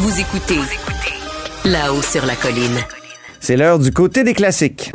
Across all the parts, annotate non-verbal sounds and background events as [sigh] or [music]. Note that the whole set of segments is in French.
Vous écoutez là-haut sur la colline. C'est l'heure du côté des classiques.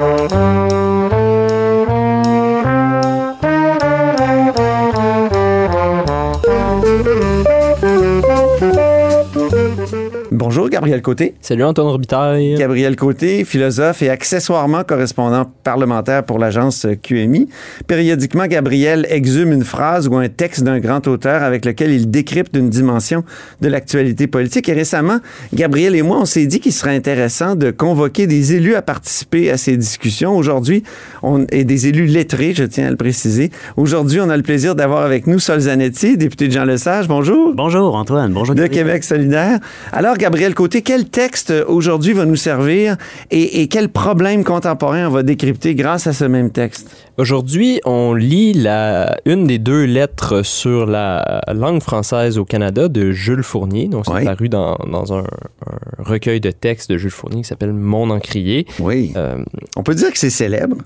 Bonjour, Gabriel Côté. Salut Antoine Robitaille. Gabriel Côté, philosophe et accessoirement correspondant parlementaire pour l'agence QMI. Périodiquement, Gabriel exhume une phrase ou un texte d'un grand auteur avec lequel il décrypte une dimension de l'actualité politique. Et récemment, Gabriel et moi, on s'est dit qu'il serait intéressant de convoquer des élus à participer à ces discussions. Aujourd'hui, on est des élus lettrés, je tiens à le préciser. Aujourd'hui, on a le plaisir d'avoir avec nous Sol Zanetti, député de Jean Lesage. Bonjour. Bonjour Antoine. Bonjour. De Québec solidaire. Alors, Gabriel Côté, quel texte aujourd'hui va nous servir et, et quel problème contemporain on va décrypter grâce à ce même texte? Aujourd'hui, on lit la, une des deux lettres sur la langue française au Canada de Jules Fournier. Donc, c'est Oui. paru dans, dans un, un recueil de textes de Jules Fournier qui s'appelle Mon encrier. Oui. Euh, On peut dire que c'est célèbre.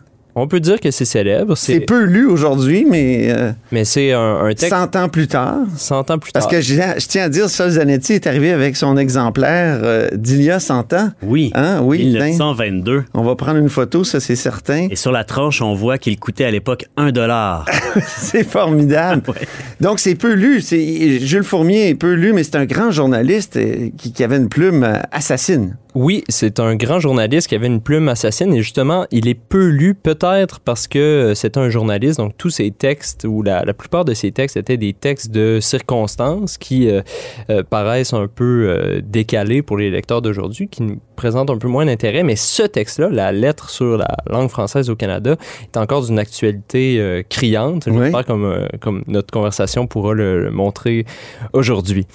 On peut dire que c'est célèbre, C'est peu lu aujourd'hui, mais euh, mais c'est un, un texte 100 ans plus tard. 100 ans plus Parce tard. que je, je tiens à dire, Sol Zanetti est arrivé avec son exemplaire euh, d'il y a 100 ans. Oui. Hein? Oui, ben, 1922. on va prendre une photo, ça c'est certain. Et sur la tranche, on voit qu'il coûtait à l'époque un dollar. [laughs] c'est formidable. [laughs] Ouais. Donc c'est peu lu. C'est Jules Fournier est peu lu, mais c'est un grand journaliste euh, qui, qui avait une plume euh, assassine. Oui, c'est un grand journaliste qui avait une plume assassine et justement, il est peu lu peut-être parce que euh, c'est un journaliste, donc tous ses textes ou la, la plupart de ses textes étaient des textes de circonstances qui euh, euh, paraissent un peu euh, décalés pour les lecteurs d'aujourd'hui, qui nous présentent un peu moins d'intérêt, mais ce texte-là, la lettre sur la langue française au Canada, est encore d'une actualité criante. Oui. J'espère comme, euh, comme notre conversation pourra le, le montrer aujourd'hui.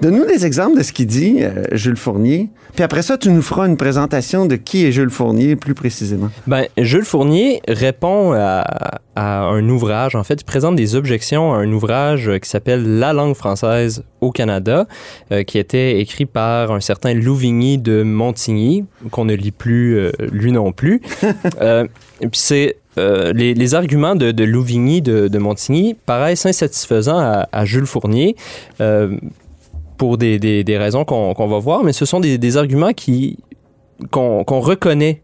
Donne-nous des exemples de ce qu'il dit, euh, Jules Fournier. Puis après ça, tu nous feras une présentation de qui est Jules Fournier plus précisément. Ben, Jules Fournier répond à, à un ouvrage. En fait, il présente des objections à un ouvrage qui s'appelle La langue française au Canada, euh, qui était écrit par un certain Louvigny de Montigny, qu'on ne lit plus euh, lui non plus. [laughs] Puis c'est euh, les, les arguments de, de Louvigny de, de Montigny paraissent insatisfaisants à, à Jules Fournier. euh, pour des, des, des raisons qu'on qu'on va voir, mais ce sont des, des arguments qui qu'on qu'on reconnaît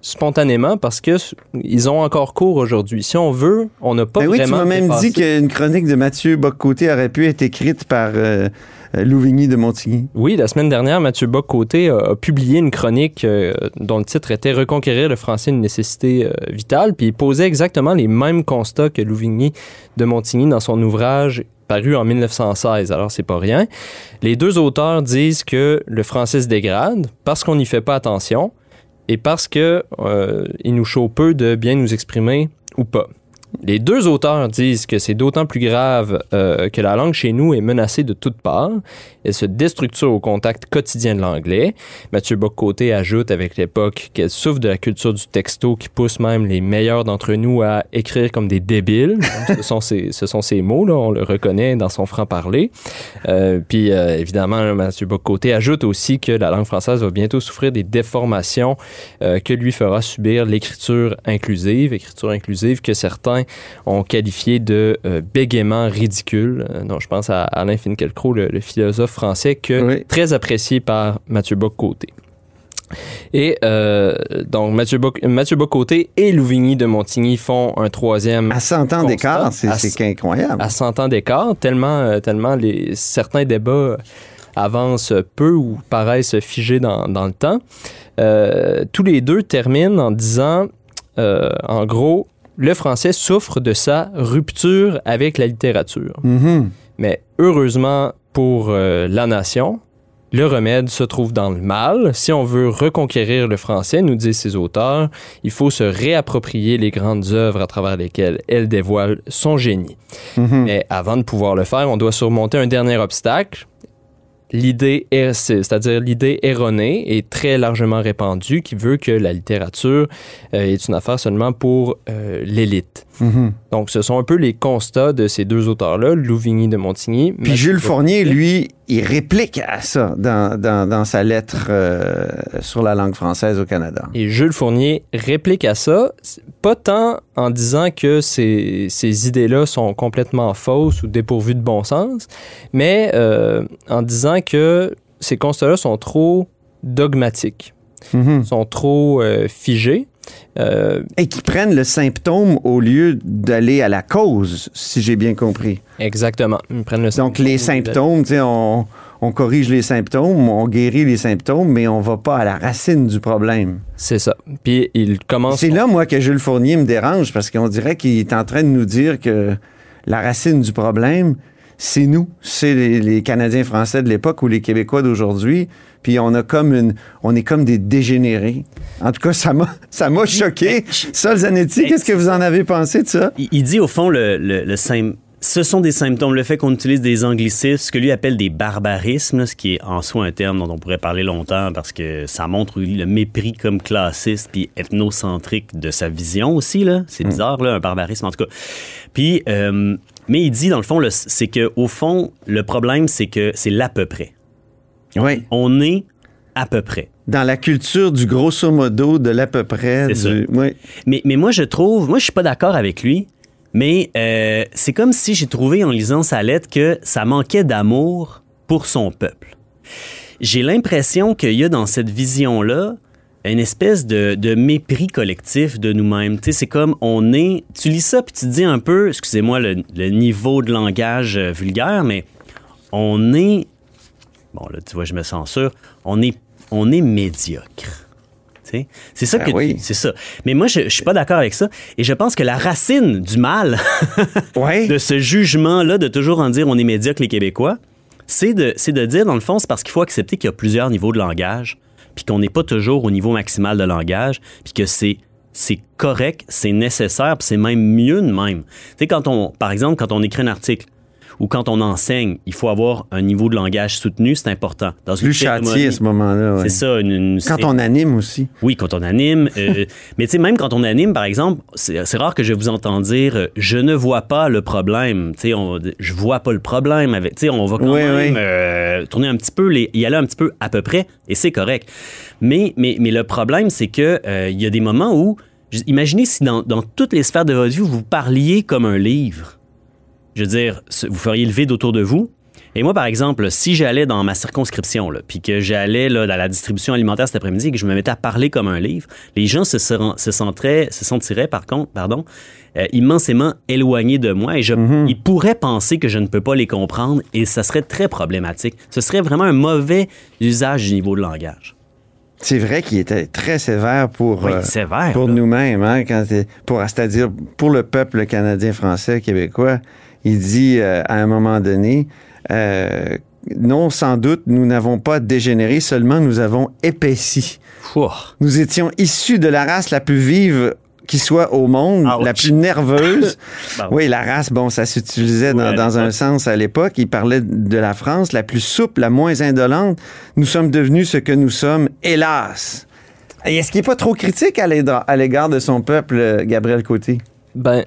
spontanément parce que ils ont encore cours aujourd'hui. Si on veut, on n'a pas Ben oui, tu m'as même dépassé- dit qu'une chronique de Mathieu Boccoté aurait pu être écrite par euh, Louvigny de Montigny. Oui, la semaine dernière, Mathieu Bock-Côté a, a publié une chronique euh, dont le titre était Reconquérir le français une nécessité euh, vitale, puis il posait exactement les mêmes constats que Louvigny de Montigny dans son ouvrage paru en 1916, alors c'est pas rien. Les deux auteurs disent que le français se dégrade parce qu'on n'y fait pas attention et parce que euh, il nous chaud peu de bien nous exprimer ou pas. Les deux auteurs disent que c'est d'autant plus grave euh, que la langue chez nous est menacée de toutes parts. Elle se déstructure au contact quotidien de l'anglais. Mathieu Bock-Côté ajoute avec l'époque qu'elle souffre de la culture du texto qui pousse même les meilleurs d'entre nous à écrire comme des débiles. [laughs] ce, sont ces, mots, là, on le reconnaît dans son franc-parler. Euh, puis euh, évidemment, là, Mathieu Bock-Côté ajoute aussi que la langue française va bientôt souffrir des déformations que lui fera subir l'écriture inclusive, écriture inclusive que certains ont qualifié de euh, bégaiement ridicule. Euh, non, je pense à Alain Finkielkraut, le, le philosophe français, que Oui. très apprécié par Mathieu Bock-Côté. Et euh, donc, Mathieu, Boc Mathieu Bock-Côté et Louvigny de Montigny font un troisième À 100 ans d'écart, c'est incroyable. à 100 ans d'écart, tellement, euh, tellement les, certains débats avancent peu ou paraissent figés dans, dans le temps. Euh, tous les deux terminent en disant, euh, en gros, le français souffre de sa rupture avec la littérature. Mhm. Mais heureusement pour euh, la nation, le remède se trouve dans le mal. Si on veut reconquérir le français, nous disent ces auteurs, il faut se réapproprier les grandes œuvres à travers lesquelles elle dévoile son génie. Mhm. Mais avant de pouvoir le faire, on doit surmonter un dernier obstacle. L'idée, c'est- c'est-à-dire l'idée erronée et très largement répandue qui veut que la littérature euh, est une affaire seulement pour euh, l'élite. Mhm. Donc, ce sont un peu les constats de ces deux auteurs-là, Louvigny de Montigny. Puis Jules Fournier, lui, il réplique à ça dans, dans- dans sa lettre euh, sur la langue française au Canada. Et Jules Fournier réplique à ça, pas tant en disant que ces, ces idées-là sont complètement fausses ou dépourvues de bon sens, mais euh, en disant que ces constats-là sont trop dogmatiques, Mhm. sont trop euh, figés. Euh, Et qui prennent le symptôme au lieu d'aller à la cause, si j'ai bien compris. exactement. Ils prennent le Donc, les symptômes, tu sais, on, on corrige les symptômes, on guérit les symptômes, mais on va pas à la racine du problème. C'est ça. Puis il commence. C'est là, moi, que Jules Fournier me dérange, parce qu'on dirait qu'il est en train de nous dire que la racine du problème, c'est nous, c'est les, les Canadiens français de l'époque ou les Québécois d'aujourd'hui. Puis on a comme une, on est comme des dégénérés. En tout cas, ça m'a, [laughs] ça m'a choqué. Zanetti, qu'est-ce que vous en avez pensé de ça? Il, il dit au fond le, le, le ce sont des symptômes. Le fait qu'on utilise des anglicismes, ce que lui appelle des barbarismes, là, ce qui est en soi un terme dont on pourrait parler longtemps parce que ça montre le mépris comme classiste puis ethnocentrique de sa vision aussi. Là. C'est bizarre, là, un barbarisme en tout cas. Puis, euh, mais il dit dans le fond, c'est que au fond, le problème, c'est que c'est l'à peu près. Oui. On est à peu près. Dans la culture du grosso modo, de l'à peu près. C'est du- oui. Mais, mais moi, je trouve, moi, je suis pas d'accord avec lui, mais euh, c'est comme si j'ai trouvé en lisant sa lettre que ça manquait d'amour pour son peuple. J'ai l'impression qu'il y a dans cette vision-là une espèce de, de mépris collectif de nous-mêmes. Tu sais, c'est comme on est. Tu lis ça puis tu te dis un peu, excusez-moi le, le niveau de langage euh, vulgaire, mais on est. Bon, là, tu vois, je me censure. On est, on est médiocre. C'est ça Ben que oui. c'est ça. Mais moi, je, je suis pas d'accord avec ça. Et je pense que la racine du mal [laughs] Ouais. de ce jugement-là de toujours en dire on est médiocre les Québécois, c'est de, c'est de dire, dans le fond, c'est parce qu'il faut accepter qu'il y a plusieurs niveaux de langage, puis qu'on n'est pas toujours au niveau maximal de langage, puis que c'est c'est correct, c'est nécessaire, puis c'est même mieux de même. Tu sais, quand on, par exemple, quand on écrit un article ou quand on enseigne, il faut avoir un niveau de langage soutenu, c'est important. Dans une Plus châtié à ce moment-là. ouais. C'est ça. Une, une Quand on anime aussi. oui, quand on anime. euh, [laughs] mais tu sais, même quand on anime, par exemple, c'est rare que je vous entende dire euh, je ne vois pas le problème. Tu sais, je vois pas le problème. avec Tu sais, on va quand Oui, même oui. euh, tourner un petit peu, les, y aller un petit peu à peu près, et c'est correct. Mais, mais, mais le problème, c'est que il y a des moments où, imaginez si dans, dans toutes les sphères de votre vie, vous parliez comme un livre. Je veux dire, vous feriez le vide autour de vous. Et moi, par exemple, si j'allais dans ma circonscription, puis que j'allais dans la distribution alimentaire cet après-midi et que je me mettais à parler comme un livre, les gens se, sentiraient, se sentiraient, par contre, pardon, euh, immensément éloignés de moi et je, ils pourraient penser que je ne peux pas les comprendre et ça serait très problématique. Ce serait vraiment un mauvais usage du niveau de langage. C'est vrai qu'il était très sévère pour, Oui, euh, sévère. pour nous-mêmes, hein, c'est-à-dire pour le peuple canadien, français, québécois. Il dit euh, à un moment donné, euh, non, sans doute, nous n'avons pas dégénéré, seulement nous avons épaissi. Nous étions issus de la race la plus vive qui soit au monde, Ouch. la plus nerveuse. [laughs] Bon. Oui, la race, bon, ça s'utilisait dans, un sens à l'époque. Il parlait de la France, la plus souple, la moins indolente. Nous sommes devenus ce que nous sommes, hélas. Et Est-ce qu'il n'est pas trop critique à l'égard à l'égard de son peuple, euh, Gabriel Côté? Ben,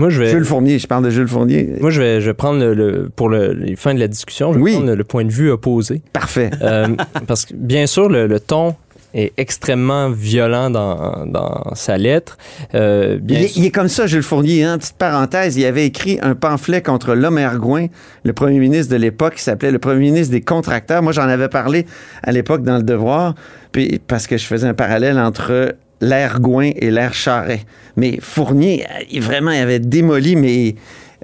moi, je vais. Jules Fournier, je parle de Jules Fournier. Moi, je vais, je vais prendre le, le- pour le, les fins de la discussion, je vais Oui. prendre le, point de vue opposé. Parfait. Euh, parce que, bien sûr, le, le ton est extrêmement violent dans, dans sa lettre. Euh, Il est, sûr- il est comme ça, Jules Fournier. Hein? Petite parenthèse, il avait écrit un pamphlet contre l'homme le premier ministre de l'époque, qui s'appelait le premier ministre des contracteurs. Moi, j'en avais parlé à l'époque dans Le Devoir, puis, parce que je faisais un parallèle entre l'air Gouin et l'air Charret. Mais Fournier, euh, il, vraiment, il avait démoli, mais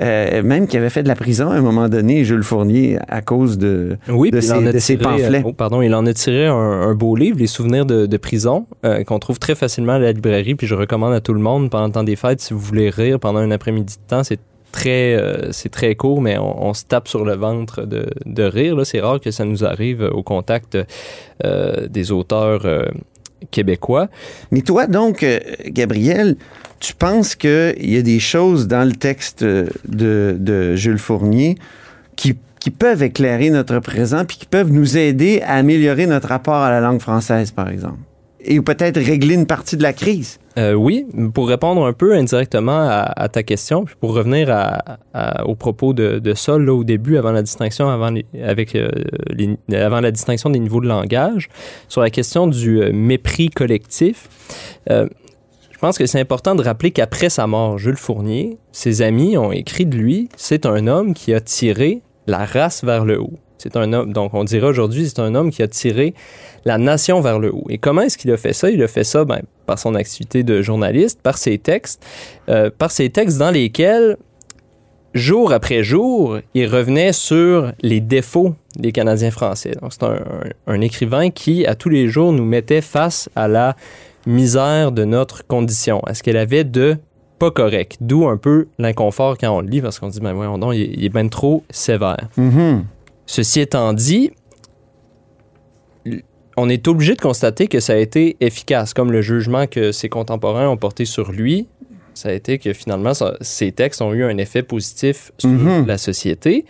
euh, même qu'il avait fait de la prison à un moment donné, Jules Fournier, à cause de, Oui, de ses, de ses tiré, pamphlets. euh, oh, pardon, il en a tiré un, un beau livre, Les souvenirs de, de prison, euh, qu'on trouve très facilement à la librairie. Puis je recommande à tout le monde pendant le temps des fêtes, si vous voulez rire pendant un après-midi de temps, c'est très, euh, c'est très court, mais on, on se tape sur le ventre de, de rire. C'est rare que ça nous arrive au contact euh, des auteurs euh, québécois. Mais toi, donc, euh, Gabriel, tu penses qu'il y a des choses dans le texte euh, de, de Jules Fournier qui, qui peuvent éclairer notre présent puis qui peuvent nous aider à améliorer notre rapport à la langue française, par exemple? Et peut-être régler une partie de la crise. Euh, oui, pour répondre un peu indirectement à, ta question, puis pour revenir à, au propos de, de Sol là, au début, avant la distinction, avant, avec, euh, avant la distinction des niveaux de langage, sur la question du euh, mépris collectif. je pense que c'est important de rappeler qu'après sa mort, Jules Fournier, ses amis ont écrit de lui, c'est un homme qui a tiré la race vers le haut. C'est un homme, donc on dirait aujourd'hui, c'est un homme qui a tiré la nation vers le haut. Et comment est-ce qu'il a fait ça? Il a fait ça ben, par son activité de journaliste, par ses textes, euh, par ses textes dans lesquels, jour après jour, il revenait sur les défauts des Canadiens français. Donc c'est un, un, écrivain qui, à tous les jours, nous mettait face à la misère de notre condition, à ce qu'elle avait de pas correct? D'où un peu l'inconfort quand on le lit, parce qu'on dit, ben voyons donc, il, est bien trop sévère. Mm-hmm. Ceci étant dit, on est obligé de constater que ça a été efficace, comme le jugement que ses contemporains ont porté sur lui. Ça a été que finalement, ces textes ont eu un effet positif sur Mhm. la société,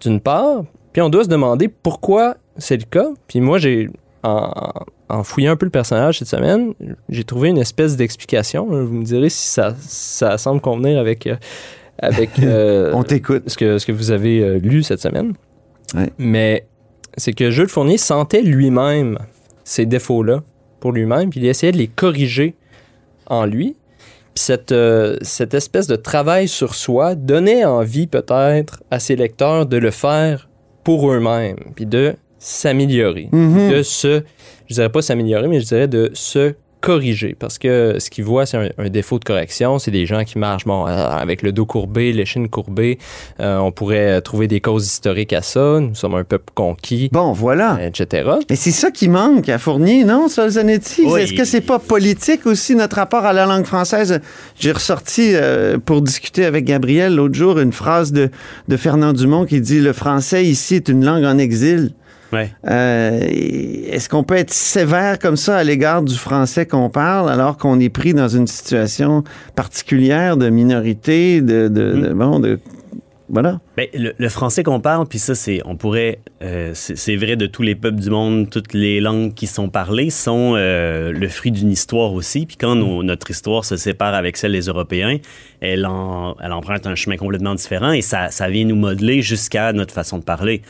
d'une part. Puis on doit se demander pourquoi c'est le cas. Puis moi, j'ai, en, en fouillant un peu le personnage cette semaine, j'ai trouvé une espèce d'explication. Vous me direz si ça, ça semble convenir avec, euh, avec [laughs] euh, On t'écoute. ce, que, ce que vous avez euh, lu cette semaine. Ouais. Mais c'est que Jules Fournier sentait lui-même ces défauts-là pour lui-même, puis il essayait de les corriger en lui. Puis cette, euh, cette espèce de travail sur soi donnait envie peut-être à ses lecteurs de le faire pour eux-mêmes, puis de s'améliorer, Mhm. de se, je dirais pas s'améliorer, mais je dirais de se corriger, parce que ce qu'ils voient, c'est un, un défaut de correction, c'est des gens qui marchent bon, euh, avec le dos courbé, l'échine courbée. Euh, on pourrait trouver des causes historiques à ça. Nous sommes un peuple conquis, Bon, voilà. etc. Mais c'est ça qui manque à Fournier, non? Oui. Est-ce que c'est pas politique aussi, notre rapport à la langue française? J'ai ressorti, euh, pour discuter avec Gabriel l'autre jour, une phrase de, de Fernand Dumont qui dit « Le français ici est une langue en exil ». Ouais. Euh, Est-ce qu'on peut être sévère comme ça à l'égard du français qu'on parle alors qu'on est pris dans une situation particulière de minorité, de, de, de- bon, de voilà. Ben, le, le français qu'on parle, puis ça, c'est, on pourrait, euh, c'est c'est vrai de tous les peuples du monde, toutes les langues qui sont parlées sont euh, le fruit d'une histoire aussi. Puis quand nos- notre histoire se sépare avec celle des Européens, elle, en, elle emprunte un chemin complètement différent et ça, ça vient nous modeler jusqu'à notre façon de parler.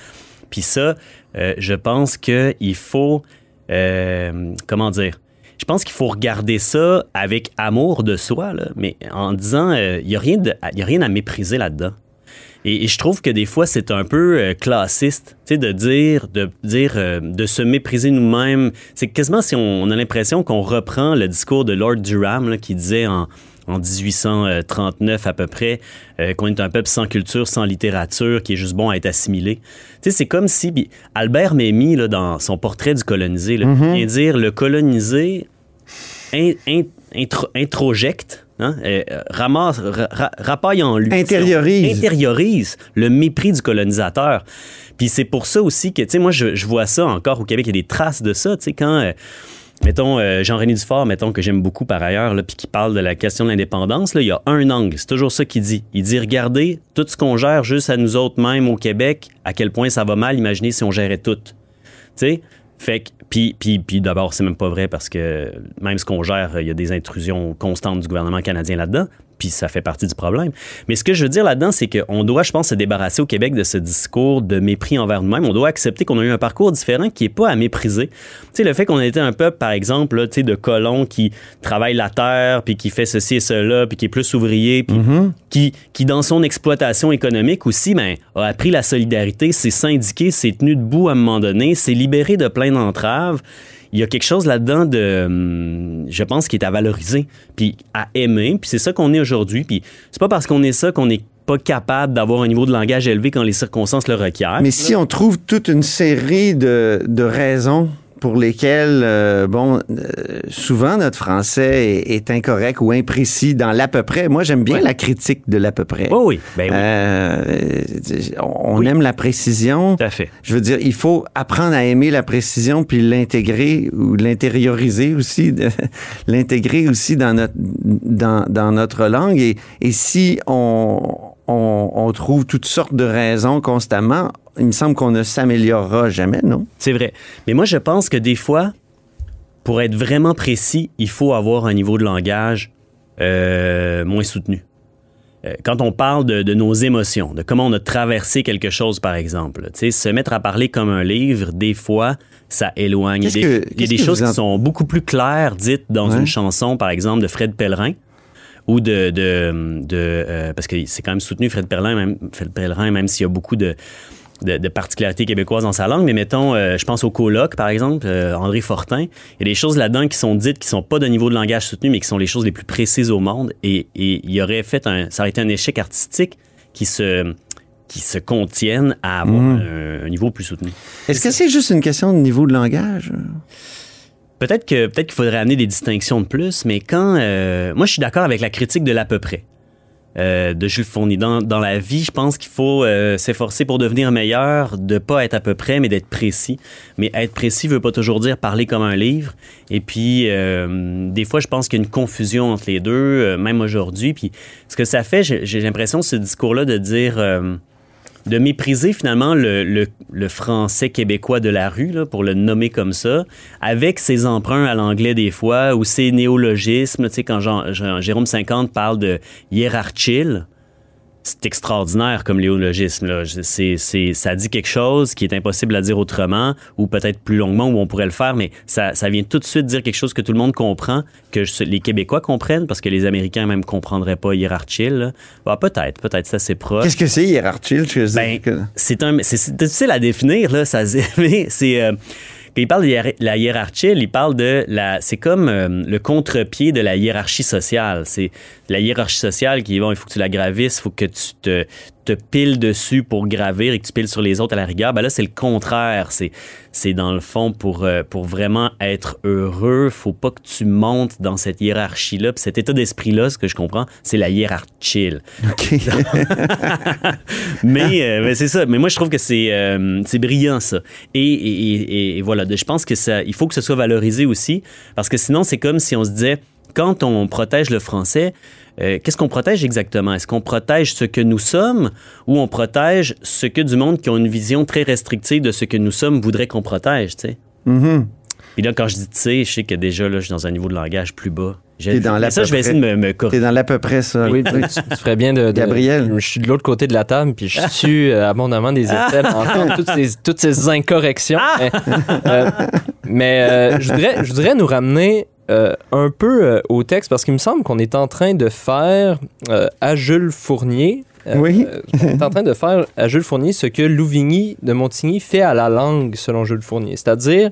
Puis ça, euh, je pense qu'il faut, euh, comment dire, je pense qu'il faut regarder ça avec amour de soi, là, mais en disant, il n'y a, rien a rien à mépriser là-dedans. Et, je trouve que des fois, c'est un peu euh, classiste, tu sais, de dire, de dire, euh, de se mépriser nous-mêmes. C'est quasiment si on, on a l'impression qu'on reprend le discours de Lord Durham là, qui disait en, en 1839 à peu près euh, qu'on est un peuple sans culture, sans littérature, qui est juste bon à être assimilé. Tu sais, c'est comme si Albert Memmi, là, dans son portrait du colonisé, là, vient dire le colonisé in- in- intro- introjecte, hein, euh, ramasse, ra- ra- rapaille en lui. Intériorise. Intériorise le mépris du colonisateur. Puis c'est pour ça aussi que, tu sais, moi, je, je vois ça encore au Québec, il y a des traces de ça, tu sais, quand... euh, Mettons, euh, Jean-René Dufort, mettons, que j'aime beaucoup par ailleurs, puis qui parle de la question de l'indépendance, il y a un angle. C'est toujours ça qu'il dit. Il dit, regardez, tout ce qu'on gère juste à nous autres mêmes au Québec, à quel point ça va mal, imaginez si on gérait tout. Tu sais? Fait que, puis, puis, puis d'abord, c'est même pas vrai parce que même ce qu'on gère, il y a des intrusions constantes du gouvernement canadien là-dedans, puis ça fait partie du problème. Mais ce que je veux dire là-dedans, c'est qu'on doit, je pense, se débarrasser au Québec de ce discours de mépris envers nous-mêmes. On doit accepter qu'on a eu un parcours différent qui est pas à mépriser. Tu sais, le fait qu'on a été un peuple, par exemple, là, tu sais, de colons qui travaille la terre, puis qui fait ceci et cela, puis qui est plus ouvrier, puis qui, qui, dans son exploitation économique aussi, ben, a appris la solidarité, s'est syndiqué, s'est tenu debout à un moment donné, s'est libéré de plein d'entraves. Il y a quelque chose là-dedans de, hum, je pense, qui est à valoriser, puis à aimer, puis c'est ça qu'on est aujourd'hui. Puis c'est pas parce qu'on est ça qu'on n'est pas capable d'avoir un niveau de langage élevé quand les circonstances le requièrent. Mais si on trouve toute une série de, de raisons pour lesquelles, euh, bon, euh, souvent notre français est, est incorrect ou imprécis dans l'à peu près. Moi, j'aime bien la critique de l'à peu près. Oh oui, ben oui, Euh, on Oui. aime la précision. tout à fait. Je veux dire, il faut apprendre à aimer la précision puis l'intégrer ou l'intérioriser aussi, [laughs] l'intégrer aussi dans notre dans, dans notre langue. Et, et si on, on, on trouve toutes sortes de raisons constamment, il me semble qu'on ne s'améliorera jamais, non? C'est vrai. Mais moi, je pense que des fois, pour être vraiment précis, il faut avoir un niveau de langage euh, moins soutenu. Euh, quand on parle de, de, nos émotions, de comment on a traversé quelque chose, par exemple, se mettre à parler comme un livre, des fois, ça éloigne. Des, il y a des choses qui sont beaucoup plus claires dites dans une chanson, par exemple, de Fred Pellerin ou de, de, de euh, parce que c'est quand même soutenu Fred Pellerin, même Fred Pellerin, même s'il y a beaucoup de de, particularités québécoises dans sa langue, mais mettons, euh, je pense au colloque, par exemple, euh, André Fortin. Il y a des choses là-dedans qui sont dites qui sont pas de niveau de langage soutenu, mais qui sont les choses les plus précises au monde. Et, il y aurait fait un, ça aurait été un échec artistique qui se qui se contiennent à avoir mhm. un, niveau plus soutenu. Est-ce que c'est juste une question de niveau de langage? Peut-être que peut-être qu'il faudrait amener des distinctions de plus, mais quand euh, moi je suis d'accord avec la critique de l'à peu près. Euh, de Jules Fournier. Dans, dans, la vie, je pense qu'il faut euh, s'efforcer pour devenir meilleur, de pas être à peu près, mais d'être précis. Mais être précis veut pas toujours dire parler comme un livre. Et puis, euh, des fois, je pense qu'il y a une confusion entre les deux, même aujourd'hui. Puis, ce que ça fait, j'ai l'impression, ce discours-là, de dire de mépriser finalement le, le, français québécois de la rue, pour le nommer comme ça, avec ses emprunts à l'anglais des fois, ou ses néologismes. Tu sais, quand Jérôme 50 parle de hiérarchile, c'est extraordinaire comme léologisme. Là. C'est, c'est, ça dit quelque chose qui est impossible à dire autrement, ou peut-être plus longuement, où on pourrait le faire, mais ça, ça vient tout de suite dire quelque chose que tout le monde comprend, que les Québécois comprennent, parce que les Américains même comprendraient pas hiérarchile. Bah, peut-être, peut-être, ça c'est proche. Qu'est-ce que c'est hiérarchile? Ben, c'est, un, c'est, difficile à définir, là, ça, [laughs] c'est... Euh, il parle de la hiérarchie, il parle de la. C'est comme euh, le contre-pied de la hiérarchie sociale. C'est la hiérarchie sociale qui, bon, il faut que tu la gravisses, il faut que tu te, te piles dessus pour gravir et que tu piles sur les autres à la rigueur. Ben là, c'est le contraire. C'est, c'est dans le fond pour, euh, pour vraiment être heureux, faut pas que tu montes dans cette hiérarchie-là. Puis cet état d'esprit-là, ce que je comprends, c'est la hiérarchie. OK. [laughs] mais, euh, mais c'est ça. Mais moi, je trouve que c'est, euh, c'est brillant, ça. Et, et, et, voilà. Je pense que ça, il faut que ce soit valorisé aussi. Parce que sinon, c'est comme si on se disait, quand on protège le français, euh, qu'est-ce qu'on protège exactement? Est-ce qu'on protège ce que nous sommes ou on protège ce que du monde qui a une vision très restrictive de ce que nous sommes voudrait qu'on protège, tu sais? Mm-hmm. Puis là, quand je dis tu sais, je sais que déjà, là, je suis dans un niveau de langage plus bas. T'es dans Mais ça, je vais essayer de me, corriger. T'es dans l'à peu près ça. Oui, tu, ferais bien de, Gabriel. Je suis de l'autre côté de la table, puis je suis euh, abondamment des effets pour toutes ces, toutes ces incorrections. Ah! Mais, euh, je, voudrais, je voudrais nous ramener euh, un peu euh, au texte parce qu'il me semble qu'on est en train de faire euh, à Jules Fournier. Oui. on est en train de faire à Jules Fournier ce que Louvigny de Montigny fait à la langue, selon Jules Fournier. C'est-à-dire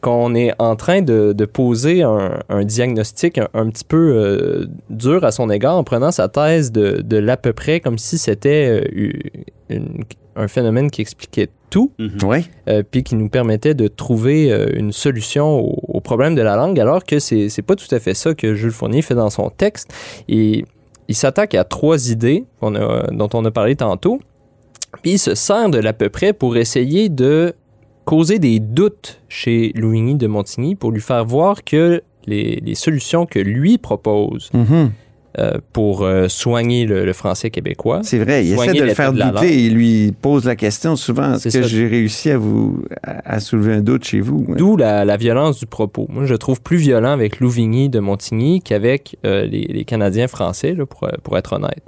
qu'on est en train de, poser un, diagnostic un, petit peu dur à son égard en prenant sa thèse de, de l'à peu près comme si c'était une, un phénomène qui expliquait tout, mhm. euh, puis qui nous permettait de trouver euh, une solution au, problème de la langue, alors que c'est n'est pas tout à fait ça que Jules Fournier fait dans son texte. Et il s'attaque à trois idées dont on a parlé tantôt, puis il se sert de l'à peu près pour essayer de causer des doutes chez Louigny de Montigny pour lui faire voir que les, solutions que lui propose mhm. Euh, pour euh, soigner le, français québécois. C'est vrai, il essaie de le faire douter. Il lui pose la question souvent est-ce que j'ai réussi à vous à soulever un doute chez vous? D'où la, violence du propos. Moi, je trouve plus violent avec Louvigny de Montigny qu'avec euh, les, Canadiens français, pour, pour être honnête.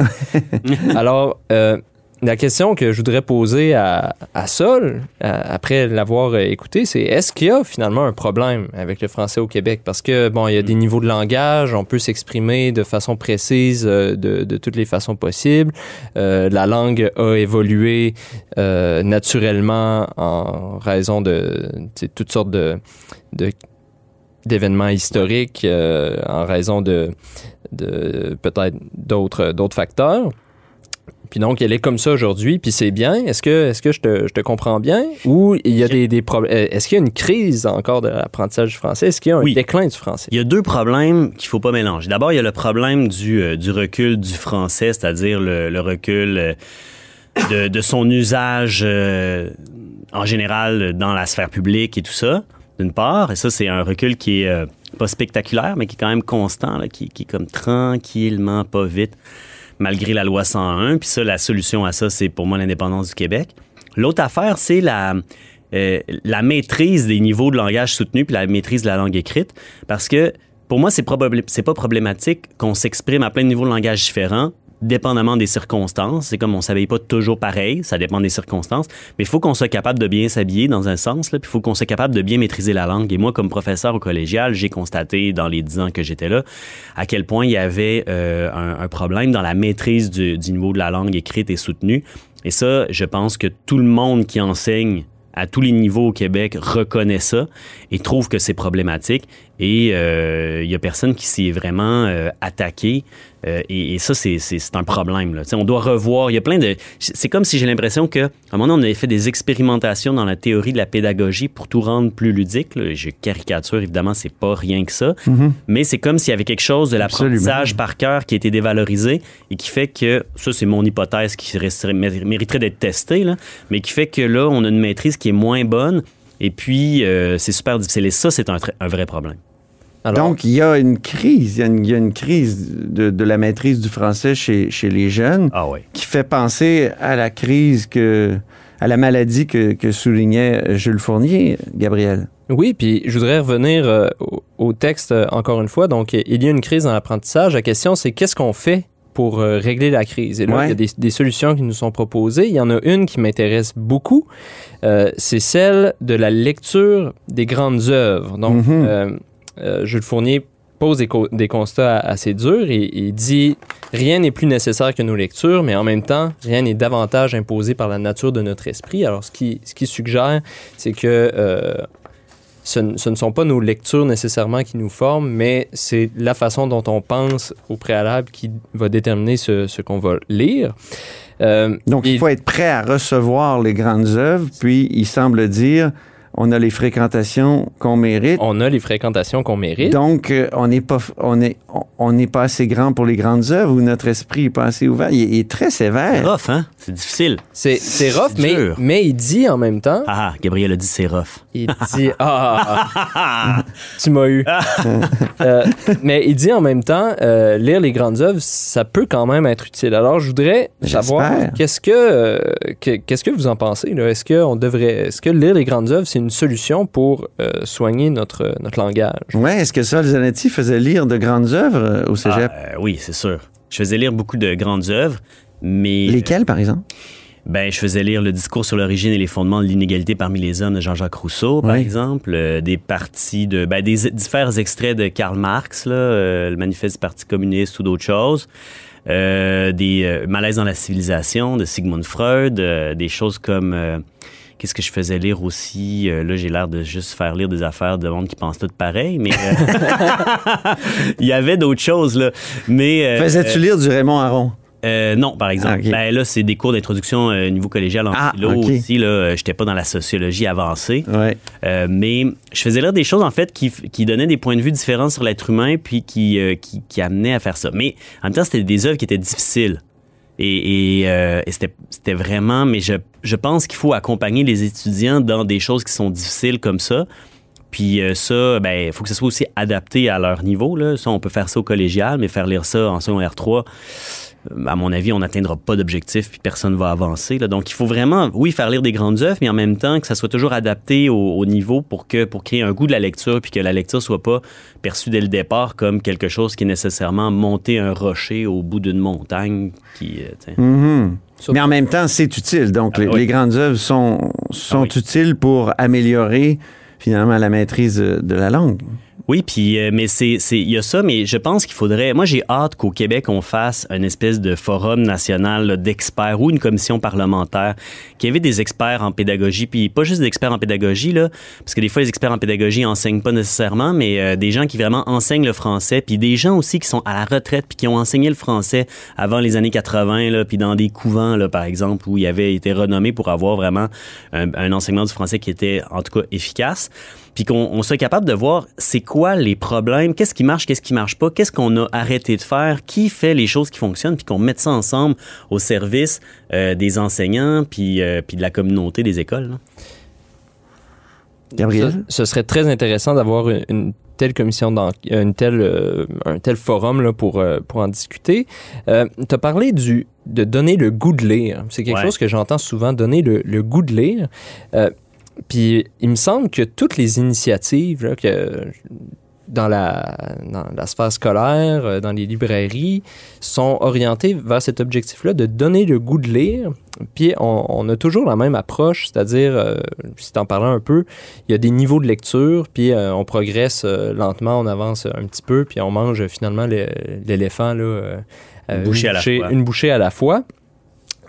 [laughs] Alors, la question que je voudrais poser à, Sol, après l'avoir écouté, c'est est-ce qu'il y a finalement un problème avec le français au Québec? Parce que, bon, il y a des niveaux de langage, on peut s'exprimer de façon précise euh, de, toutes les façons possibles. Euh, la langue a évolué euh, naturellement en raison de toutes sortes de, d'événements historiques, en raison de, de peut-être d'autres, d'autres facteurs. Puis donc, elle est comme ça aujourd'hui, puis c'est bien. Est-ce que, est-ce que je te, je te comprends bien? Ou il y a des, des problèmes? Euh, est-ce qu'il y a une crise encore de l'apprentissage du français? Est-ce qu'il y a un déclin du français? Il y a deux problèmes qu'il faut pas mélanger. D'abord, il y a le problème du, euh, du recul du français, c'est-à-dire le, recul euh, de, de, son usage en général dans la sphère publique et tout ça, d'une part. Et ça, c'est un recul qui est pas spectaculaire, mais qui est quand même constant, là, qui, qui est comme tranquillement, pas vite malgré la loi 101. Puis ça, la solution à ça, c'est pour moi l'indépendance du Québec. L'autre affaire, c'est la euh, la maîtrise des niveaux de langage soutenu puis la maîtrise de la langue écrite. Parce que pour moi, c'est probable- c'est pas problématique qu'on s'exprime à plein de niveaux de langage différents dépendamment des circonstances. C'est comme on s'habille pas toujours pareil, ça dépend des circonstances, mais il faut qu'on soit capable de bien s'habiller dans un sens, puis il faut qu'on soit capable de bien maîtriser la langue. Et moi, comme professeur au collégial, j'ai constaté dans les dix ans que j'étais là à quel point il y avait euh, un, problème dans la maîtrise du, niveau de la langue écrite et soutenue. Et ça, je pense que tout le monde qui enseigne à tous les niveaux au Québec reconnaît ça et trouve que c'est problématique. Et euh, il y a personne qui s'y est vraiment euh, attaqué. Euh, et, et ça, c'est- un problème. Là. On doit revoir. Il y a plein de. C'est comme si j'ai l'impression qu'à un moment donné, on avait fait des expérimentations dans la théorie de la pédagogie pour tout rendre plus ludique. là. Je caricature, évidemment, c'est pas rien que ça. Mais c'est comme s'il y avait quelque chose de l'apprentissage par cœur qui a été dévalorisé et qui fait que, ça c'est mon hypothèse qui resterait- mériterait d'être testée, là, mais qui fait que là, on a une maîtrise qui est moins bonne et puis euh, c'est super difficile. Et ça, c'est un vrai problème. Alors, Donc, il y a une crise, il y a une, il y a une crise de, de la maîtrise du français chez, chez les jeunes Ah ouais. qui fait penser à la crise que, à la maladie que, que soulignait Jules Fournier, Gabriel. Oui, puis je voudrais revenir euh, au, au texte euh, encore une fois. Donc, il y a une crise dans l'apprentissage. La question, c'est qu'est-ce qu'on fait pour euh, régler la crise? Et là, Ouais. il y a des, des solutions qui nous sont proposées. Il y en a une qui m'intéresse beaucoup. Euh, c'est celle de la lecture des grandes œuvres. Donc, Mhm. euh, euh, Jules Fournier pose des, co- des constats assez durs et il dit rien n'est plus nécessaire que nos lectures, mais en même temps, rien n'est davantage imposé par la nature de notre esprit. Alors, ce qui, ce qui suggère, c'est que euh, ce, ne sont pas nos lectures nécessairement qui nous forment, mais c'est la façon dont on pense au préalable qui va déterminer ce, ce qu'on va lire. Euh, Donc, il faut être prêt à recevoir les grandes œuvres, puis il semble dire on a les fréquentations qu'on mérite. on a les fréquentations qu'on mérite. Donc, euh, on n'est pas, on est, on- n'est pas assez grand pour les grandes œuvres ou notre esprit n'est pas assez ouvert. Il, est- il est très C'est sévère. rough, hein? C'est difficile. C'est, c'est rough, C'est mais, dur. mais il dit en même temps, Ah, ah, Gabriel a dit c'est rough. il dit, ah, ah, [laughs] ah, tu m'as eu. [laughs] Euh, mais il dit en même temps, euh, lire les grandes œuvres, ça peut quand même être utile. Alors, je voudrais savoir, J'espère. qu'est-ce que, euh, que- qu'est-ce que vous en pensez? Là? Est-ce que on devrait, est-ce que lire les grandes œuvres, c'est une solution pour euh, soigner notre, notre langage? Ouais, est-ce que Sol Zanetti faisait lire de grandes œuvres euh, au cégep? Ah, euh, oui, c'est sûr. Je faisais lire beaucoup de grandes œuvres, mais. Lesquelles, par exemple? Ben, je faisais lire le discours sur l'origine et les fondements de l'inégalité parmi les hommes de Jean-Jacques Rousseau, par Oui. exemple, euh, des parties de, ben, des différents extraits de Karl Marx, là, euh, le manifeste du Parti communiste ou d'autres choses, euh, des euh, malaises dans la civilisation de Sigmund Freud, euh, des choses comme euh, Qu'est-ce que je faisais lire aussi? Euh, là, j'ai l'air de juste faire lire des affaires de monde qui pense tout pareil, mais euh, [laughs] il y avait d'autres choses, là. Mais, euh, Faisais-tu lire du Raymond Aron? euh, non, par exemple. Ah. Ben, là, c'est des cours d'introduction euh, niveau collégial en Ah, philo ok. aussi. Là, euh, j'étais pas dans la sociologie avancée. Ouais. Mais je faisais lire des choses, en fait, qui, qui donnaient des points de vue différents sur l'être humain, puis qui, qui, qui amenaient à faire ça. Mais en même temps, c'était des œuvres qui étaient difficiles. Et, euh, c'était vraiment... Mais je, pense qu'il faut accompagner les étudiants dans des choses qui sont difficiles comme ça. Puis euh, ça, ben, il faut que ce soit aussi adapté à leur niveau. Là. Ça, on peut faire ça au collégial, mais faire lire ça en secondaire 3, euh, à mon avis, on n'atteindra pas d'objectif puis personne ne va avancer. Là. Donc, il faut vraiment, oui, faire lire des grandes œuvres, mais en même temps que ça soit toujours adapté au, au niveau pour que pour créer un goût de la lecture puis que la lecture soit pas perçue dès le départ comme quelque chose qui est nécessairement monter un rocher au bout d'une montagne qui, euh. Mhm. Surtout- Mais en même temps, c'est utile. Donc, Ah, les, oui. les grandes œuvres sont, sont Ah, oui. utiles pour améliorer finalement la maîtrise euh, de la langue. Oui, puis euh, mais c'est il y a ça, mais je pense qu'il faudrait. Moi, j'ai hâte qu'au Québec on fasse une espèce de forum national d'experts ou une commission parlementaire qui invite des experts en pédagogie, puis pas juste des experts en pédagogie là, parce que des fois les experts en pédagogie enseignent pas nécessairement, mais euh, des gens qui vraiment enseignent le français, puis des gens aussi qui sont à la retraite puis qui ont enseigné le français avant les années 80 là, puis dans des couvents là par exemple où il avait été renommé pour avoir vraiment un, un enseignement du français qui était en tout cas efficace puis qu'on on soit capable de voir c'est quoi les problèmes, qu'est-ce qui marche, qu'est-ce qui marche pas, qu'est-ce qu'on a arrêté de faire, qui fait les choses qui fonctionnent, puis qu'on mette ça ensemble au service euh, des enseignants, puis, euh, puis de la communauté des écoles. là. Gabriel? Ce, ce serait très intéressant d'avoir une, une telle commission, d'en- une telle, euh, un tel forum là, pour, euh, pour en discuter. tu as parlé du, de donner le goût de lire. C'est quelque Ouais. chose que j'entends souvent, donner le, le goût de lire. Puis il me semble que toutes les initiatives là, que dans la, dans la sphère scolaire, euh, dans les librairies, sont orientées vers cet objectif-là de donner le goût de lire. Puis on, on a toujours la même approche, c'est-à-dire, euh, si t'en parlais un peu, il y a des niveaux de lecture, puis euh, on progresse euh, lentement, on avance un petit peu, puis on mange finalement le- l'éléphant, là, Une bouchée à la fois. une bouchée à la fois.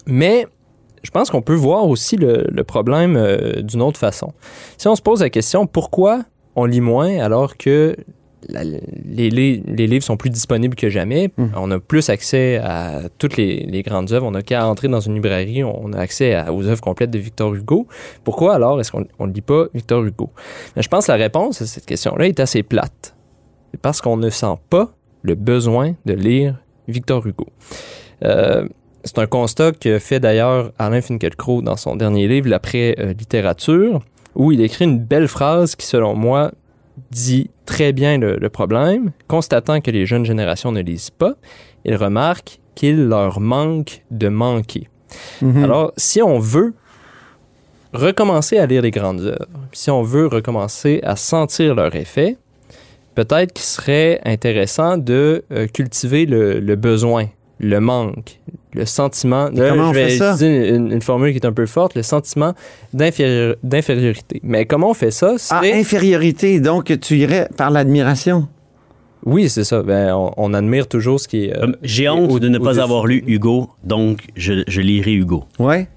Mais je pense qu'on peut voir aussi le, le problème euh, d'une autre façon. Si on se pose la question pourquoi on lit moins alors que la- les, les- les livres sont plus disponibles que jamais, Mm. on a plus accès à toutes les, les grandes œuvres, on n'a qu'à entrer dans une librairie, on a accès à- aux œuvres complètes de Victor Hugo. Pourquoi alors est-ce qu'on ne lit pas Victor Hugo? Mais je pense que la réponse à cette question-là est assez plate. C'est parce qu'on ne sent pas le besoin de lire Victor Hugo. Euh, c'est un constat que fait d'ailleurs Alain Finkielkraut dans son dernier livre, L'après-littérature, où il écrit une belle phrase qui, selon moi, dit très bien le, le problème. Constatant que les jeunes générations ne lisent pas, il remarque qu'il leur manque de manquer. Mhm. Alors, si on veut recommencer à lire les grandes œuvres, si on veut recommencer à sentir leur effet, peut-être qu'il serait intéressant de euh, cultiver le, le besoin, le manque, le sentiment. Comment on je vais fait ça? utiliser une, une formule qui est un peu forte, le sentiment d'infériorité. Mais comment on fait ça? Ah, infériorité, donc tu irais par l'admiration. oui, c'est ça. Ben, on, on admire toujours ce qui est. euh, Comme, J'ai au- honte de ne pas avoir lu Hugo, donc je, je lirai Hugo. Ouais.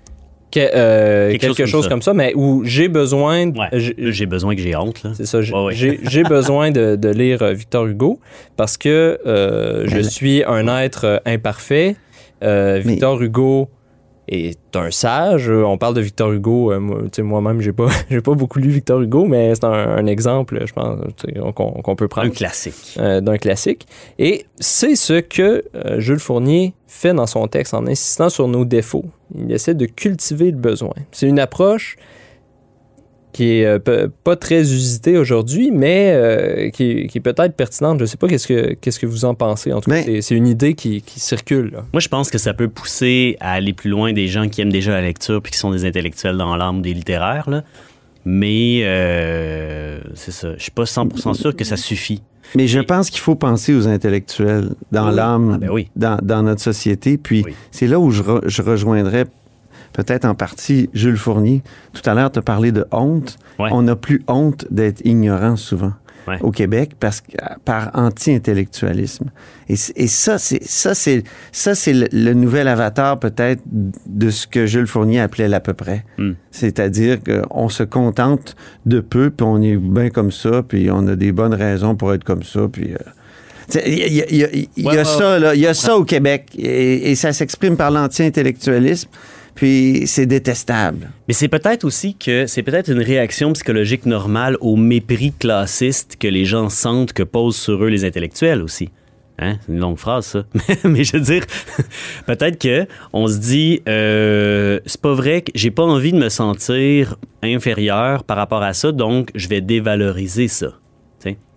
Que- euh, Quelque quelque, chose chose, comme comme, ça. mais où j'ai besoin. Ouais. j'ai- besoin que j'ai honte. Là. C'est ça. J'ai [laughs] besoin de, de lire euh, Victor Hugo parce que euh, je Mais- suis un être imparfait. Euh, Mais- Victor Hugo est un sage. Euh, On parle de Victor Hugo. euh, moi- Moi-même, j'ai pas, [laughs] j'ai pas beaucoup lu Victor Hugo, mais c'est un, un exemple, je pense, qu'on qu'on peut prendre Un classique. euh, d'un classique. Et c'est ce que euh, Jules Fournier fait dans son texte en insistant sur nos défauts. Il essaie de cultiver le besoin. C'est une approche qui est euh, pas très usitée aujourd'hui, mais euh, qui, est- qui est peut-être pertinente. Je ne sais pas qu'est-ce que, qu'est-ce que vous en pensez. En tout cas, Mais- c'est- c'est une idée qui, qui circule. là. Moi, je pense que ça peut pousser à aller plus loin des gens qui aiment déjà la lecture puis qui sont des intellectuels dans l'âme des littéraires. Là. Mais euh, c'est ça. Je suis pas 100% sûr que ça suffit. Mais je pense qu'il faut penser aux intellectuels dans Oui. l'âme, Ah ben oui. dans, dans notre société. Puis Oui. c'est là où je, re- je rejoindrais peut-être en partie Jules Fournier. Tout à l'heure, tu as parlé de honte. Ouais. On n'a plus honte d'être ignorant souvent Ouais. au Québec parce que, par anti-intellectualisme. Et, ça, c'est ça, c'est ça, c'est le, le nouvel avatar peut-être de ce que Jules Fournier appelait l'à peu près. Hmm. C'est-à-dire qu'on se contente de peu, puis on est bien comme ça, puis on a des bonnes raisons pour être comme ça, puis. euh, Il y a, il y a- il y a- il y a Ouais, ouais, ça, il y a ça au Québec, et, et ça s'exprime par l'anti-intellectualisme, puis c'est détestable. Mais c'est peut-être aussi que c'est peut-être une réaction psychologique normale au mépris classiste que les gens sentent que posent sur eux les intellectuels aussi. Hein? C'est une longue phrase, ça. [laughs] Mais je veux dire, [laughs] peut-être que on se dit, euh, c'est pas vrai que j'ai pas envie de me sentir inférieur par rapport à ça, donc je vais dévaloriser ça.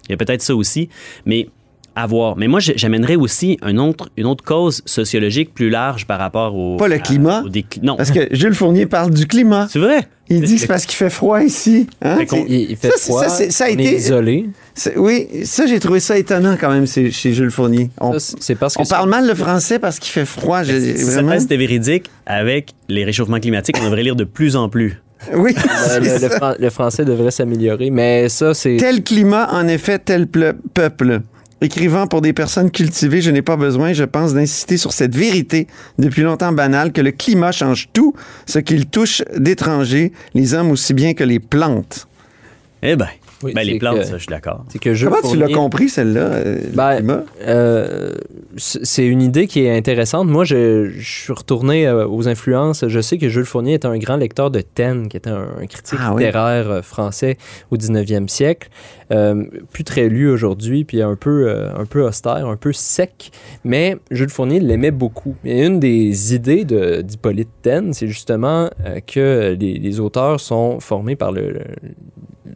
Il y a peut-être ça aussi, mais à voir. Mais moi, j'amènerais aussi un autre, une autre cause sociologique plus large par rapport au... Pas le à- climat? au non. Parce que Jules Fournier parle du climat. C'est vrai? Il dit que c'est parce qu'il fait froid ici. Hein? Fait Il, il fait Ça, froid, ça, a on été- est isolé. oui, ça, j'ai trouvé ça étonnant quand même chez Jules Fournier. On, Ça, c'est parce que on parle mal le français parce qu'il fait froid. j'ai- Si cette vraiment? thèse était véridique, avec les réchauffements climatiques, on devrait lire de plus en plus. [laughs] Oui, le, c'est le- le ça. fran- le français devrait s'améliorer. Mais ça, c'est. Tel climat, en effet, tel ple- peuple. Écrivant pour des personnes cultivées, je n'ai pas besoin, je pense, d'insister sur cette vérité depuis longtemps banale que le climat change tout ce qu'il touche d'étrangers, les hommes aussi bien que les plantes. Eh ben, Oui, ben les plantes, que- ça, je suis d'accord. C'est que Jules Comment tu l'as compris, celle-là, euh, le Ben, climat? Euh, c'est une idée qui est intéressante. Moi, je, je suis retourné euh, aux influences. Je sais que Jules Fournier était un grand lecteur de Taine, qui était un, un critique Ah littéraire français au 19e siècle. Euh, plus très lu aujourd'hui, puis un peu, euh, un peu austère, un peu sec. Mais Jules Fournier l'aimait beaucoup. Et une des idées de- d'Hippolyte Taine, c'est justement euh, que les, les auteurs sont formés par le, le-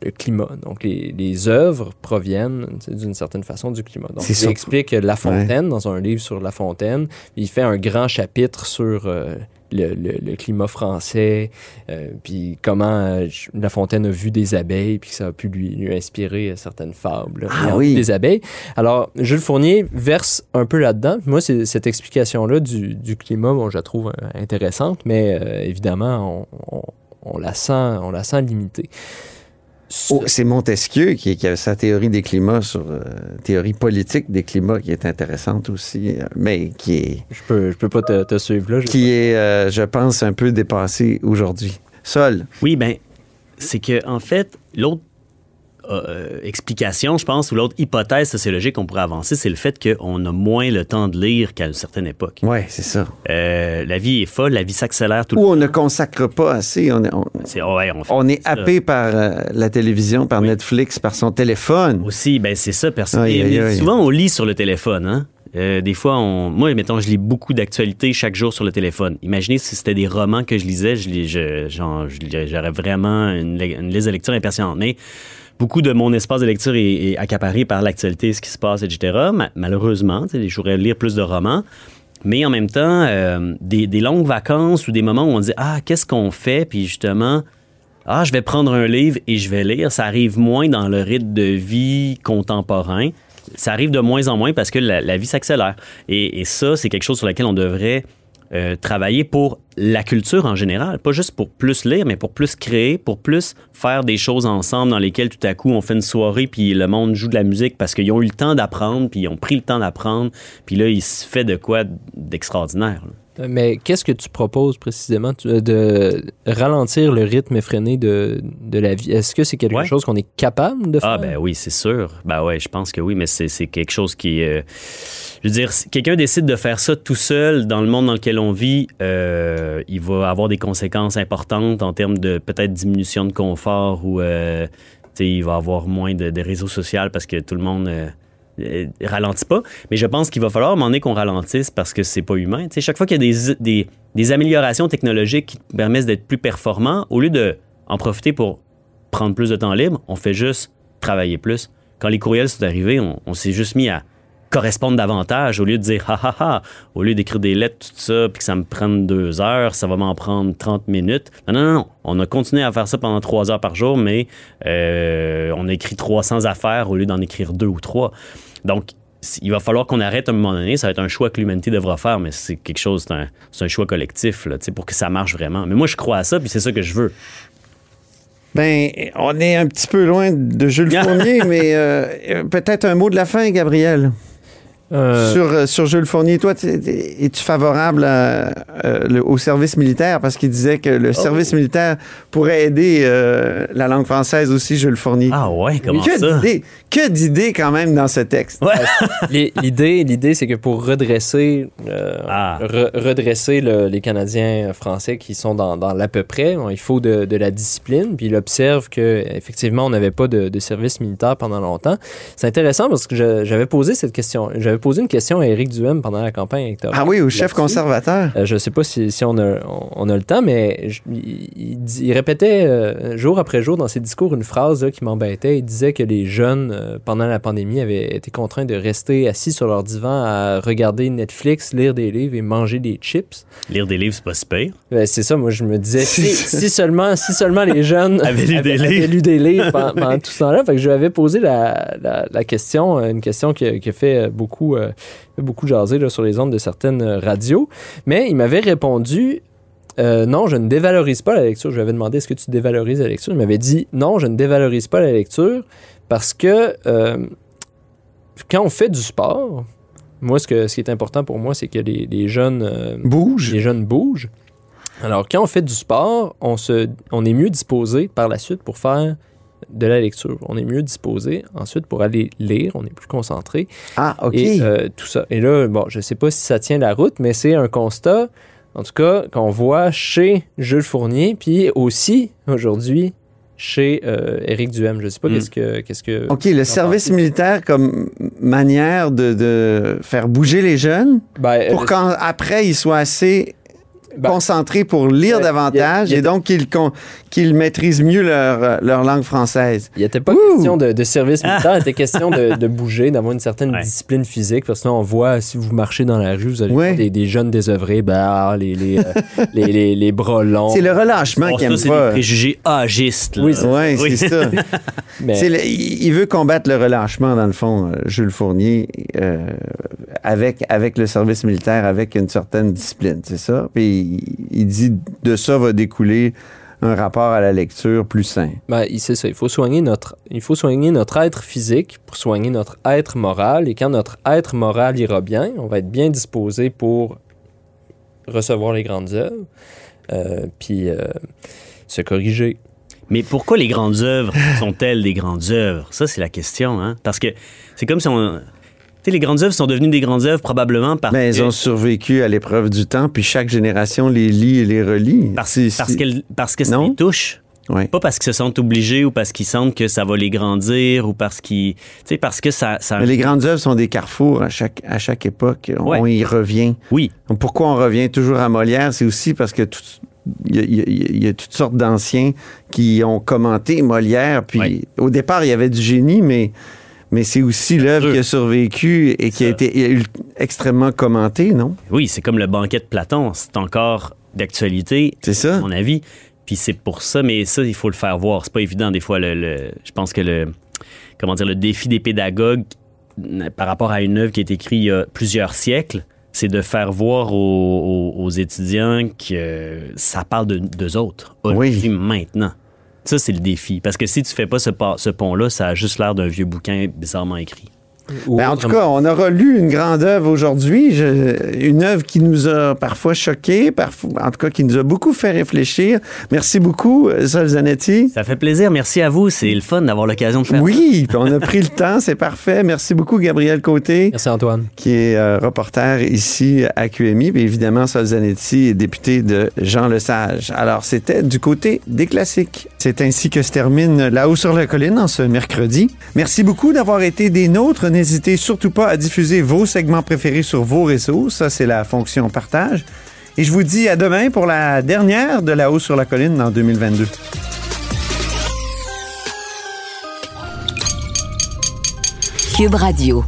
le climat. Donc, les, les œuvres proviennent d'une certaine façon du climat. Donc, il ça. explique La Fontaine dans un livre sur La Fontaine. Il fait un grand chapitre sur euh, le, le- le climat français, euh, puis comment euh, La Fontaine a vu des abeilles, puis que ça a pu lui, lui inspirer euh, certaines fables. Ah oui. Des abeilles. Alors, Jules Fournier verse un peu là-dedans. Moi, cette explication-là du, du climat, bon, je la trouve intéressante, mais euh, évidemment, on, on- on la sent, on la sent limitée. Oh, c'est Montesquieu qui, qui a sa théorie des climats sur euh, théorie politique des climats qui est intéressante aussi, euh, mais qui est Je peux, je peux pas te, te suivre là. qui est, euh, je pense, un peu dépassé aujourd'hui. Sol. Oui, ben, c'est que en fait, l'autre euh, explication, je pense, ou l'autre hypothèse sociologique qu'on pourrait avancer, c'est le fait qu'on a moins le temps de lire qu'à une certaine époque. Ouais, c'est ça. Euh, la vie est folle, la vie s'accélère tout le Ou on ne consacre pas assez. On est, on, ouais, on est happé par euh, la télévision, par Netflix, par son téléphone. Aussi, ben c'est ça, personne. Souvent, on lit sur le téléphone, hein. Euh, des fois, on... moi, mettons, je lis beaucoup d'actualités chaque jour sur le téléphone. Imaginez si c'était des romans que je lisais, je lis- je- genre, je lirais- j'aurais vraiment une, le- une liste de lecture impressionnante. Mais beaucoup de mon espace de lecture est, accaparé par l'actualité, ce qui se passe, etc. Ma- malheureusement, je voudrais lire plus de romans. Mais en même temps, euh, des, longues vacances ou des moments où on dit Ah, qu'est-ce qu'on fait? Puis justement, ah, je vais prendre un livre et je vais lire. Ça arrive moins dans le rythme de vie contemporain. Ça arrive de moins en moins parce que la, la vie s'accélère. Et, et ça, c'est quelque chose sur lequel on devrait euh, travailler pour la culture en général. Pas juste pour plus lire, mais pour plus créer, pour plus faire des choses ensemble dans lesquelles tout à coup on fait une soirée puis le monde joue de la musique parce qu'ils ont eu le temps d'apprendre, puis ils ont pris le temps d'apprendre, puis là, il se fait de quoi d'extraordinaire. Mais qu'est-ce que tu proposes précisément? Euh, de ralentir le rythme effréné de, de la vie? Est-ce que c'est quelque Ouais. chose qu'on est capable de faire? Ah ben oui, c'est sûr. Ben ouais, je pense que oui, mais c'est quelque chose qui euh, je veux dire, si quelqu'un décide de faire ça tout seul dans le monde dans lequel on vit, euh, il va avoir des conséquences importantes en termes de peut-être diminution de confort ou euh, il va avoir moins de, de réseaux sociaux parce que tout le monde... euh, ralentit pas, mais je pense qu'il va falloir à qu'on ralentisse parce que c'est pas humain. Chaque fois qu'il y a des, améliorations technologiques qui permettent d'être plus performants, au lieu de en profiter pour prendre plus de temps libre, on fait juste travailler plus. Quand les courriels sont arrivés, on s'est juste mis à correspondre davantage au lieu de dire ha ha ha, au lieu d'écrire des lettres, tout ça, puis que ça me prenne deux heures, ça va m'en prendre 30 minutes. Non, non, non, non. On a continué à faire ça pendant trois heures par jour, mais euh, on a écrit 300 affaires au lieu d'en écrire deux ou trois. Donc, il va falloir qu'on arrête à un moment donné. Ça va être un choix que l'humanité devra faire, mais c'est quelque chose, c'est un, c'est un choix collectif là, tu sais, pour que ça marche vraiment. Mais moi, je crois à ça, puis c'est ça que je veux. Ben, on est un petit peu loin de Jules [laughs] Fournier, mais euh, peut-être un mot de la fin, Gabriel. Euh, Sur, euh, sur Jules Fournier, toi, es-tu favorable à, euh, le- au service militaire? Parce qu'il disait que le service militaire pourrait aider euh, la langue française aussi, Jules Fournier. Ah ouais, comment que ça? d'idées, que d'idées quand même dans ce texte. Ouais. [laughs] L'idée, l'idée, c'est que pour redresser, euh, Ah. re- redresser le- les Canadiens français qui sont dans, dans l'à peu près, bon, il faut de, de la discipline. Puis il observe que effectivement, on n'avait pas de, de service militaire pendant longtemps. C'est intéressant parce que je- j'avais posé cette question. J'avais posé une question à Éric Duhem pendant la campagne électorale. Ah oui, au chef conservateur. Euh, je ne sais pas si, si on, a, on, on a le temps, mais je- il, il dit- il répétait euh, jour après jour dans ses discours une phrase là, qui m'embêtait. Il disait que les jeunes, euh, pendant la pandémie, avaient été contraints de rester assis sur leur divan à regarder Netflix, lire des livres et manger des chips. Lire des livres, c'est pas super. Ben, c'est ça, moi je me disais, si, [laughs] si seulement, si seulement les jeunes [laughs] Avaient lu des avaient livres. lu des livres pendant, pendant tout ce temps-là. Fait que je lui avais posé la, la- la question, une question qui, a- qui a fait beaucoup, euh, fait beaucoup jaser là, sur les ondes de certaines euh, radios. Mais il m'avait répondu euh, non, je ne dévalorise pas la lecture. Je lui avais demandé est-ce que tu dévalorises la lecture? Il m'avait dit non, je ne dévalorise pas la lecture parce que euh, quand on fait du sport, moi, ce, que, ce qui est important pour moi, c'est que les, les jeunes. euh, Bouge. les jeunes bougent. Alors, quand on fait du sport, on, se, on est mieux disposé par la suite pour faire de la lecture. On est mieux disposé ensuite pour aller lire, on est plus concentré. Ah, OK. Et euh, tout ça. Et là, bon, je sais pas si ça tient la route, mais c'est un constat, en tout cas, qu'on voit chez Jules Fournier, puis aussi aujourd'hui chez euh, Éric Duhem. Je sais pas Mm. qu'est-ce que... Qu'est-ce que OK, le service militaire comme manière de, de faire bouger les jeunes Ben, pour euh, qu'après, ils soient assez Ben, concentrés pour lire davantage et donc qu'ils qu'ils maîtrisent mieux leur, leur langue française. Il n'était pas question de, service militaire, il était question de, [laughs] bouger, d'avoir une certaine discipline physique. Parce que là, on voit, si vous marchez dans la rue, vous allez voir des, jeunes désœuvrés, ben, les, les, euh, [laughs] les, les, bras longs. C'est le relâchement qui aime pas. C'est préjugés agistes. Oui, c'est ça. [laughs] il veut combattre le relâchement, dans le fond, euh, Jules Fournier, euh, avec, avec le service militaire, avec une certaine discipline, c'est ça? Puis il dit de ça va découler un rapport à la lecture plus sain. Ben, c'est ça. Il faut, soigner notre, il faut soigner notre être physique pour soigner notre être moral. Et quand notre être moral ira bien, on va être bien disposé pour recevoir les grandes œuvres, euh, puis euh, se corriger. Mais pourquoi les grandes œuvres sont-elles des grandes œuvres? Ça, c'est la question. Hein? Parce que c'est comme si on les grandes œuvres sont devenues des grandes œuvres probablement parce Mais elles ont survécu à l'épreuve du temps, puis chaque génération les lit et les relit. Parce, parce, parce que ça les touche. Pas parce qu'ils se sentent obligés ou parce qu'ils sentent que ça va les grandir ou parce qu'ils. Tu sais, parce que ça. ça... Mais les grandes œuvres sont des carrefours à chaque, à chaque époque. On, y revient. Oui. pourquoi on revient toujours à Molière? C'est aussi parce que il y, a, toutes sortes d'anciens qui ont commenté Molière. Puis au départ, il y avait du génie, mais mais c'est aussi l'œuvre qui a survécu et qui a été extrêmement commentée, non? Oui, c'est comme le banquet de Platon. C'est encore d'actualité, c'est ça. à mon avis. Puis c'est pour ça, mais ça, il faut le faire voir. C'est pas évident des fois. Le, je pense que le, comment dire, le défi des pédagogues par rapport à une œuvre qui est écrite il y a plusieurs siècles, c'est de faire voir aux, étudiants que ça parle de d'eux autres. Oui. Maintenant. Ça, c'est le défi. Parce que si tu fais pas ce, ce pont-là, ça a juste l'air d'un vieux bouquin bizarrement écrit. Ben, en tout cas, on aura lu une grande œuvre aujourd'hui, une œuvre qui nous a parfois choqués, parfois, en tout cas qui nous a beaucoup fait réfléchir. Merci beaucoup, Sol Zanetti. Ça fait plaisir. Merci à vous. C'est le fun d'avoir l'occasion de faire Oui, on a pris le [laughs] temps, c'est parfait. Merci beaucoup, Gabriel Côté. Merci, Antoine. Qui est euh, reporter ici à QMI. Puis évidemment, Sol Zanetti est député de Jean Lesage. Alors, c'était du côté des classiques. C'est ainsi que se termine Là-haut sur la colline en ce mercredi. Merci beaucoup d'avoir été des nôtres n'hésitez surtout pas à diffuser vos segments préférés sur vos réseaux. Ça, c'est la fonction partage. Et je vous dis à demain pour la dernière de La hausse sur la colline en 2022. Cube Radio.